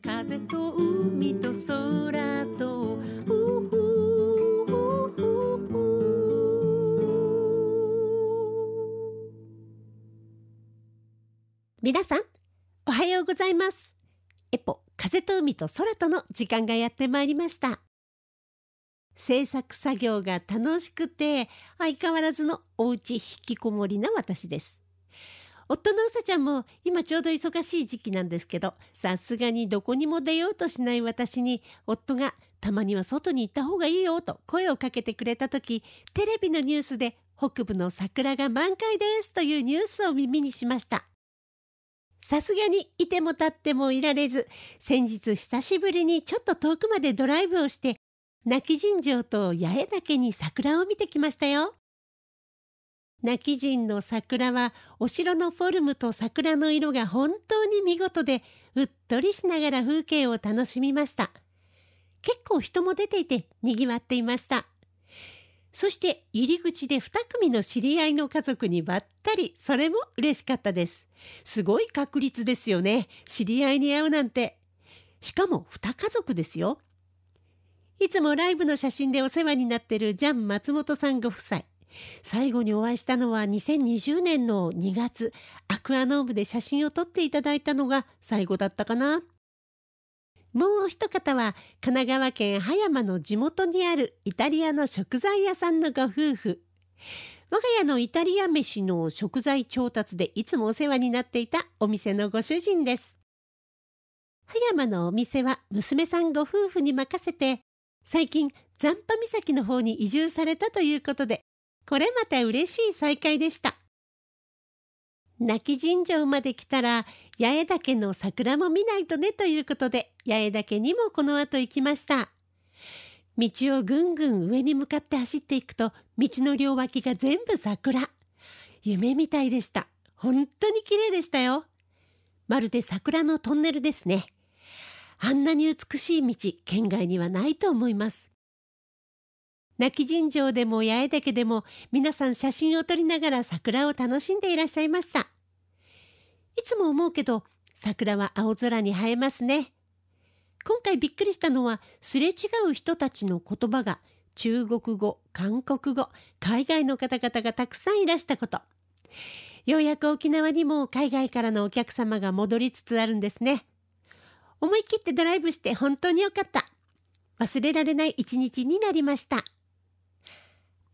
風と海と空とふふふふふ皆さんおはようございます。エポ風と海と空との時間がやってまいりました。制作作業が楽しくて相変わらずのおうち引きこもりな私です。夫のうさちゃんも今ちょうど忙しい時期なんですけどさすがにどこにも出ようとしない私に夫がたまには外に行った方がいいよと声をかけてくれた時テレビのニュースで北部の桜が満開ですというニュースを耳にしました。さすがにいても立ってもいられず先日久しぶりにちょっと遠くまでドライブをして泣き尋常と八重岳に桜を見てきましたよ。泣き人の桜はお城のフォルムと桜の色が本当に見事でうっとりしながら風景を楽しみました。結構人も出ていて賑わっていました。そして入り口で2組の知り合いの家族にばったりそれも嬉しかったです。すごい確率ですよね。知り合いに会うなんて。しかも2家族ですよ。いつもライブの写真でお世話になってるジャン松本さんご夫妻。最後にお会いしたのは2020年の2月アクアノームで写真を撮っていただいたのが最後だったかな。もう一方は神奈川県葉山の地元にあるイタリアの食材屋さんのご夫婦。我が家のイタリア飯の食材調達でいつもお世話になっていたお店のご主人です。葉山のお店は娘さんご夫婦に任せて最近残波岬の方に移住されたということでこれまた嬉しい再会でした。泣き尋常まで来たら八重岳の桜も見ないとねということで八重岳にもこの後行きました。道をぐんぐん上に向かって走っていくと道の両脇が全部桜。夢みたいでした。本当に綺麗でしたよ。まるで桜のトンネルですね。あんなに美しい道県外にはないと思います。泣き尋常でも八重岳でも皆さん写真を撮りながら桜を楽しんでいらっしゃいました。いつも思うけど桜は青空に映えますね。今回びっくりしたのはすれ違う人たちの言葉が中国語、韓国語、海外の方々がたくさんいらしたこと。ようやく沖縄にも海外からのお客様が戻りつつあるんですね。思い切ってドライブして本当によかった。忘れられない一日になりました。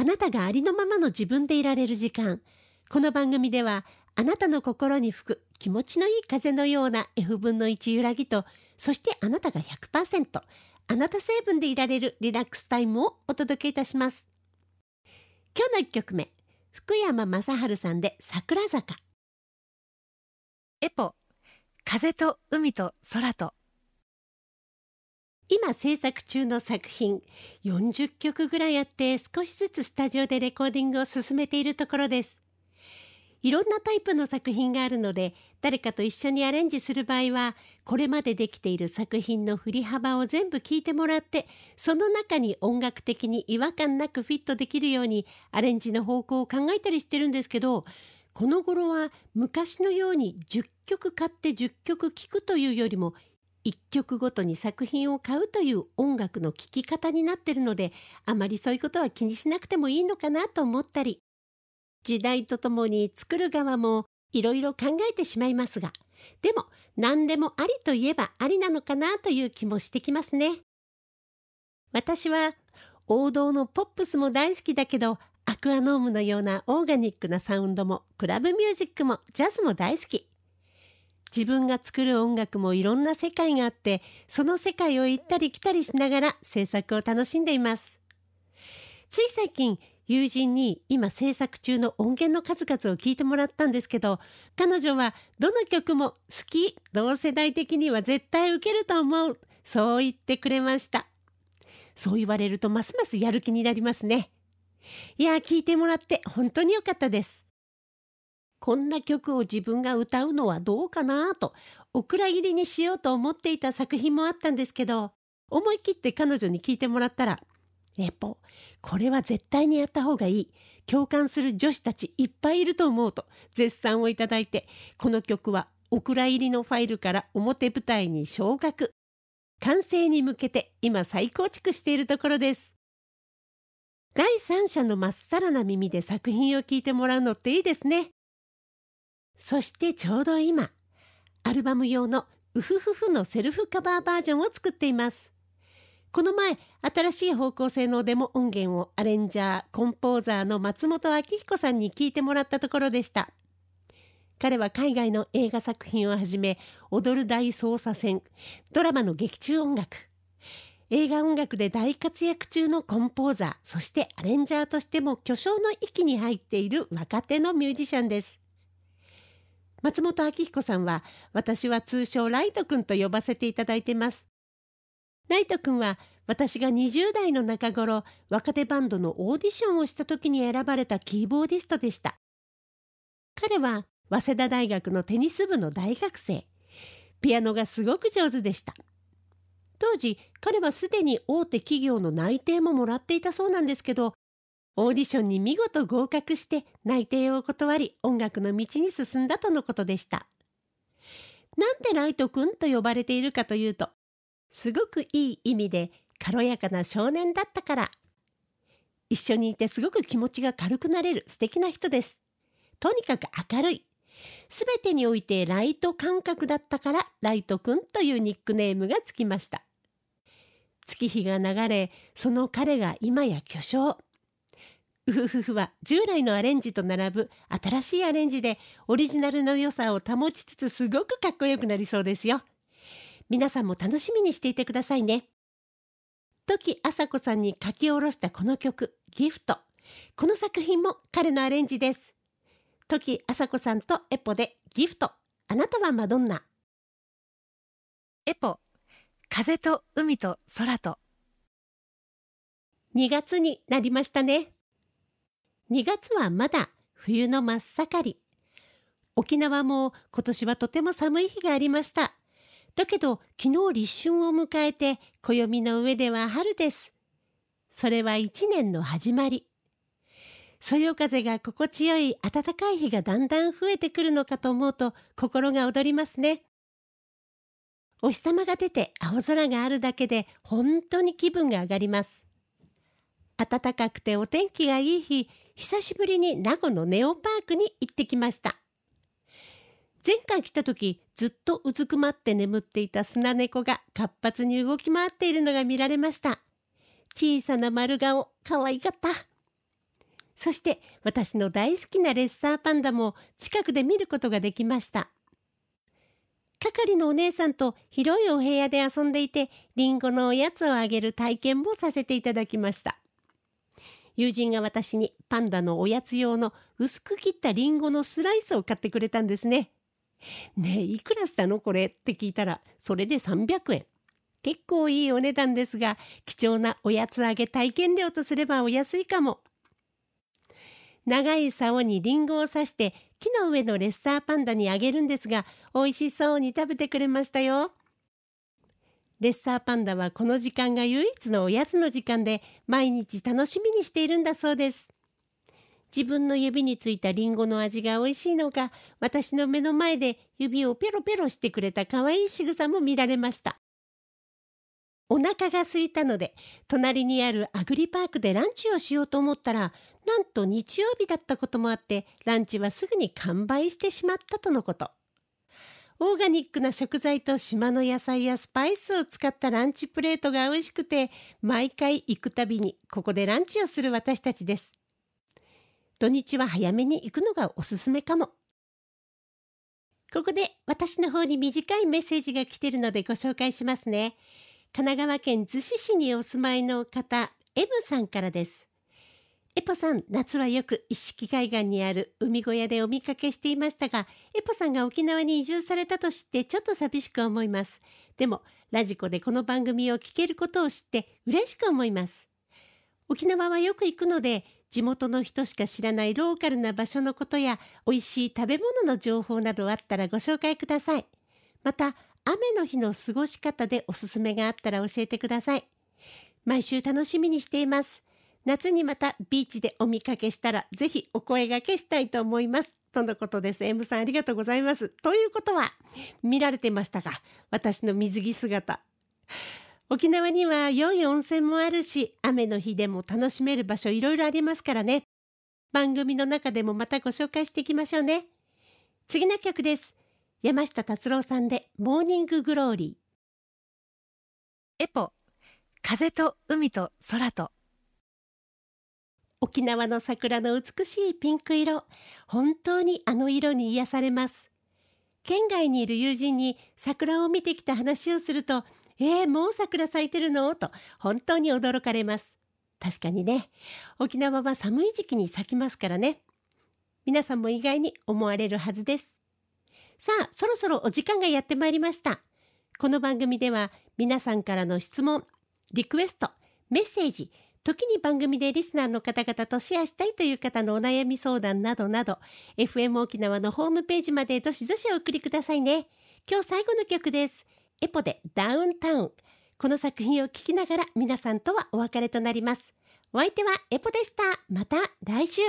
あなたがありのままの自分でいられる時間。この番組ではあなたの心に吹く気持ちのいい風のような F 分の1揺らぎとそしてあなたが100%あなた成分でいられるリラックスタイムをお届けいたします。今日の1曲目福山雅治さんで桜坂。エポ風と海と空と。今制作中の作品40曲ぐらいあって少しずつスタジオでレコーディングを進めているところです。いろんなタイプの作品があるので誰かと一緒にアレンジする場合はこれまでできている作品の振り幅を全部聞いてもらってその中に音楽的に違和感なくフィットできるようにアレンジの方向を考えたりしてるんですけどこの頃は昔のように10曲買って10曲聴くというよりも一曲ごとに作品を買うという音楽の聴き方になってるのであまりそういうことは気にしなくてもいいのかなと思ったり時代とともに作る側もいろいろ考えてしまいますがでも何でもありといえばありなのかなという気もしてきますね。私は王道のポップスも大好きだけどアクアノームのようなオーガニックなサウンドもクラブミュージックもジャズも大好き。自分が作る音楽もいろんな世界があってその世界を行ったり来たりしながら制作を楽しんでいます。つい最近友人に今制作中の音源の数々を聞いてもらったんですけど彼女はどの曲も好き同世代的には絶対受けると思うそう言ってくれました。そう言われるとますますやる気になりますね。いや聞いてもらって本当に良かったです。こんな曲を自分が歌うのはどうかなとお蔵入りにしようと思っていた作品もあったんですけど思い切って彼女に聞いてもらったら「エポこれは絶対にやった方がいい共感する女子たちいっぱいいると思う」と絶賛をいただいてこの曲はお蔵入りのファイルから表舞台に昇格。完成に向けて今再構築しているところです。第三者のまっさらな耳で作品を聞いてもらうのっていいですね。そしてちょうど今アルバム用のウフフフのセルフカバーバージョンを作っています。この前新しい方向性のデモ音源をアレンジャーコンポーザーの松本明彦さんに聞いてもらったところでした。彼は海外の映画作品をはじめ踊る大捜査線ドラマの劇中音楽映画音楽で大活躍中のコンポーザーそしてアレンジャーとしても巨匠の域に入っている若手のミュージシャンです。松本晃彦さんは私は通称ライト君と呼ばせていただいてます。ライト君は私が20代の中頃若手バンドのオーディションをした時に選ばれたキーボーディストでした。彼は早稲田大学のテニス部の大学生。ピアノがすごく上手でした。当時彼はすでに大手企業の内定ももらっていたそうなんですけどオーディションに見事合格して内定を断り音楽の道に進んだとのことでしたなんでライト君と呼ばれているかというとすごくいい意味で軽やかな少年だったから一緒にいてすごく気持ちが軽くなれる素敵な人ですとにかく明るいすべてにおいてライト感覚だったからライトくんというニックネームがつきました。月日が流れ、その彼が今や巨匠。ウフフフは従来のアレンジと並ぶ新しいアレンジでオリジナルの良さを保ちつつすごくかっこよくなりそうですよ。皆さんも楽しみにしていてくださいね。時あさこさんに書き下ろしたこの曲、ギフト。この作品も彼のアレンジです。時あさこさんとエポでギフトあなたはマドンナエポ風と海と空と2月になりましたね2月はまだ冬の真っ盛り沖縄も今年はとても寒い日がありましただけど昨日立春を迎えて暦の上では春ですそれは一年の始まりそよ風が心地よい暖かい日がだんだん増えてくるのかと思うと心が躍りますね。お日様が出て青空があるだけで本当に気分が上がります。暖かくてお天気がいい日、久しぶりに名護のネオパークに行ってきました。前回来た時ずっとうずくまって眠っていたスナネコが活発に動き回っているのが見られました。小さな丸顔、可愛かった。そして私の大好きなレッサーパンダも近くで見ることができました。係のお姉さんと広いお部屋で遊んでいて、リンゴのおやつをあげる体験もさせていただきました。友人が私にパンダのおやつ用の薄く切ったリンゴのスライスを買ってくれたんですね。ねえ、いくらしたのこれって聞いたら、それで300円。結構いいお値段ですが、貴重なおやつあげ体験料とすればお安いかも。長い竿にリンゴを刺して木の上のレッサーパンダにあげるんですが美味しそうに食べてくれましたよ。レッサーパンダはこの時間が唯一のおやつの時間で毎日楽しみにしているんだそうです。自分の指についたリンゴの味が美味しいのか私の目の前で指をペロペロしてくれた可愛い仕草も見られました。お腹が空いたので隣にあるアグリパークでランチをしようと思ったらなんと日曜日だったこともあってランチはすぐに完売してしまったとのこと。オーガニックな食材と島の野菜やスパイスを使ったランチプレートが美味しくて毎回行くたびにここでランチをする私たちです。土日は早めに行くのがおすすめかも。ここで私の方に短いメッセージが来てるのでご紹介しますね。神奈川県逗子市にお住まいの方 M さんからです。エポさん、夏はよく一色海岸にある海小屋でお見かけしていましたが、エポさんが沖縄に移住されたと知ってちょっと寂しく思います。でも、ラジコでこの番組を聞けることを知って嬉しく思います。沖縄はよく行くので、地元の人しか知らないローカルな場所のことや、美味しい食べ物の情報などあったらご紹介ください。また、雨の日の過ごし方でおすすめがあったら教えてください。毎週楽しみにしています。夏にまたビーチでお見かけしたらぜひお声がけしたいと思います。とのことです。M さんありがとうございます。ということは見られてましたか？私の水着姿。沖縄には良い温泉もあるし雨の日でも楽しめる場所いろいろありますからね。番組の中でもまたご紹介していきましょうね。次の曲です。山下達郎さんでモーニンググローリー。エポ風と海と空と。沖縄の桜の美しいピンク色本当にあの色に癒されます県外にいる友人に桜を見てきた話をするとえー、もう桜咲いてるの？と本当に驚かれます。確かにね、沖縄は寒い時期に咲きますからね。皆さんも意外に思われるはずです。さあ、そろそろお時間がやってまいりました。この番組では皆さんからの質問、リクエスト、メッセージ、時に番組でリスナーの方々とシェアしたいという方のお悩み相談などなど、FM 沖縄のホームページまでどしどしお送りくださいね。今日最後の曲です。エポでダウンタウン。この作品を聴きながら皆さんとはお別れとなります。お相手はエポでした。また来週。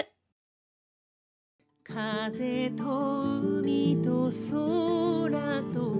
風と海と空と